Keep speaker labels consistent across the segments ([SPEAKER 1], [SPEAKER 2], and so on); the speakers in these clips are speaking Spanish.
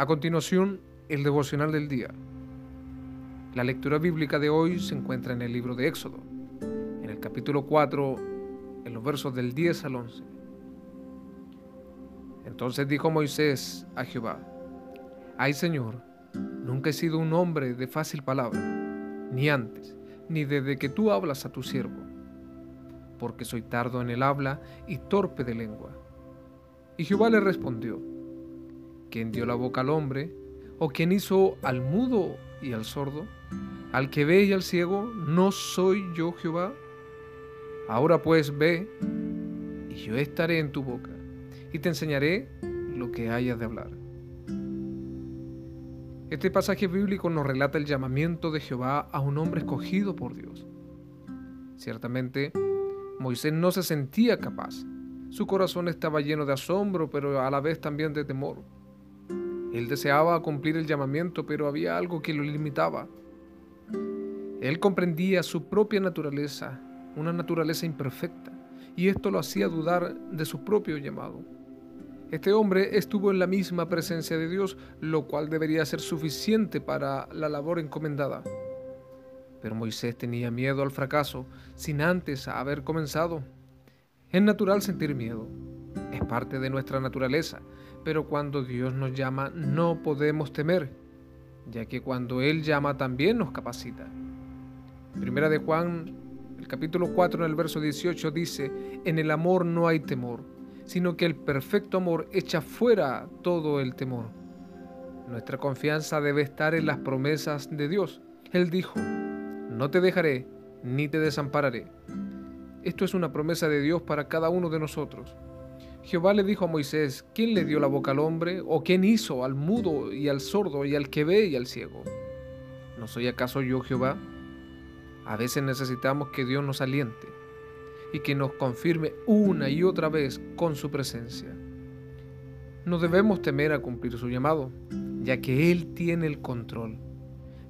[SPEAKER 1] A continuación, el devocional del día. La lectura bíblica de hoy se encuentra en el libro de Éxodo, en el capítulo 4, en los versos del 10 al 11. Entonces dijo Moisés a Jehová, Ay Señor, nunca he sido un hombre de fácil palabra, ni antes, ni desde que tú hablas a tu siervo, porque soy tardo en el habla y torpe de lengua. Y Jehová le respondió, ¿Quién dio la boca al hombre? ¿O quién hizo al mudo y al sordo? Al que ve y al ciego, ¿no soy yo Jehová? Ahora pues ve, y yo estaré en tu boca, y te enseñaré lo que hayas de hablar. Este pasaje bíblico nos relata el llamamiento de Jehová a un hombre escogido por Dios. Ciertamente, Moisés no se sentía capaz. Su corazón estaba lleno de asombro, pero a la vez también de temor. Él deseaba cumplir el llamamiento, pero había algo que lo limitaba. Él comprendía su propia naturaleza, una naturaleza imperfecta, y esto lo hacía dudar de su propio llamado. Este hombre estuvo en la misma presencia de Dios, lo cual debería ser suficiente para la labor encomendada. Pero Moisés tenía miedo al fracaso sin antes haber comenzado. Es natural sentir miedo, es parte de nuestra naturaleza, pero cuando Dios nos llama no podemos temer, ya que cuando Él llama también nos capacita. Primera de Juan, el capítulo 4 en el verso 18 dice, en el amor no hay temor, sino que el perfecto amor echa fuera todo el temor. Nuestra confianza debe estar en las promesas de Dios. Él dijo, no te dejaré ni te desampararé. Esto es una promesa de Dios para cada uno de nosotros. Jehová le dijo a Moisés, ¿quién le dio la boca al hombre? ¿O quién hizo al mudo y al sordo y al que ve y al ciego? ¿No soy acaso yo Jehová? A veces necesitamos que Dios nos aliente y que nos confirme una y otra vez con su presencia. No debemos temer a cumplir su llamado, ya que Él tiene el control.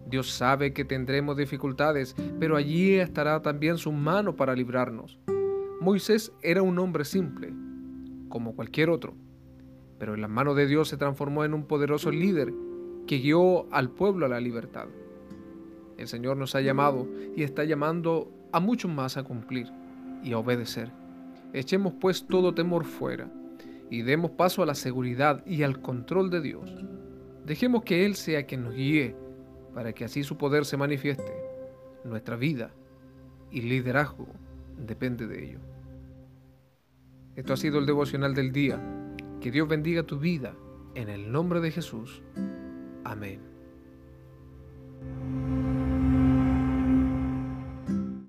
[SPEAKER 1] Dios sabe que tendremos dificultades, pero allí estará también su mano para librarnos. Moisés era un hombre simple, como cualquier otro, pero en las manos de Dios se transformó en un poderoso líder que guió al pueblo a la libertad. El Señor nos ha llamado y está llamando a muchos más a cumplir y a obedecer. Echemos pues todo temor fuera y demos paso a la seguridad y al control de Dios. Dejemos que Él sea quien nos guíe para que así su poder se manifieste. Nuestra vida y liderazgo depende de ello. Esto ha sido el devocional del día. Que Dios bendiga tu vida. En el nombre de Jesús. Amén.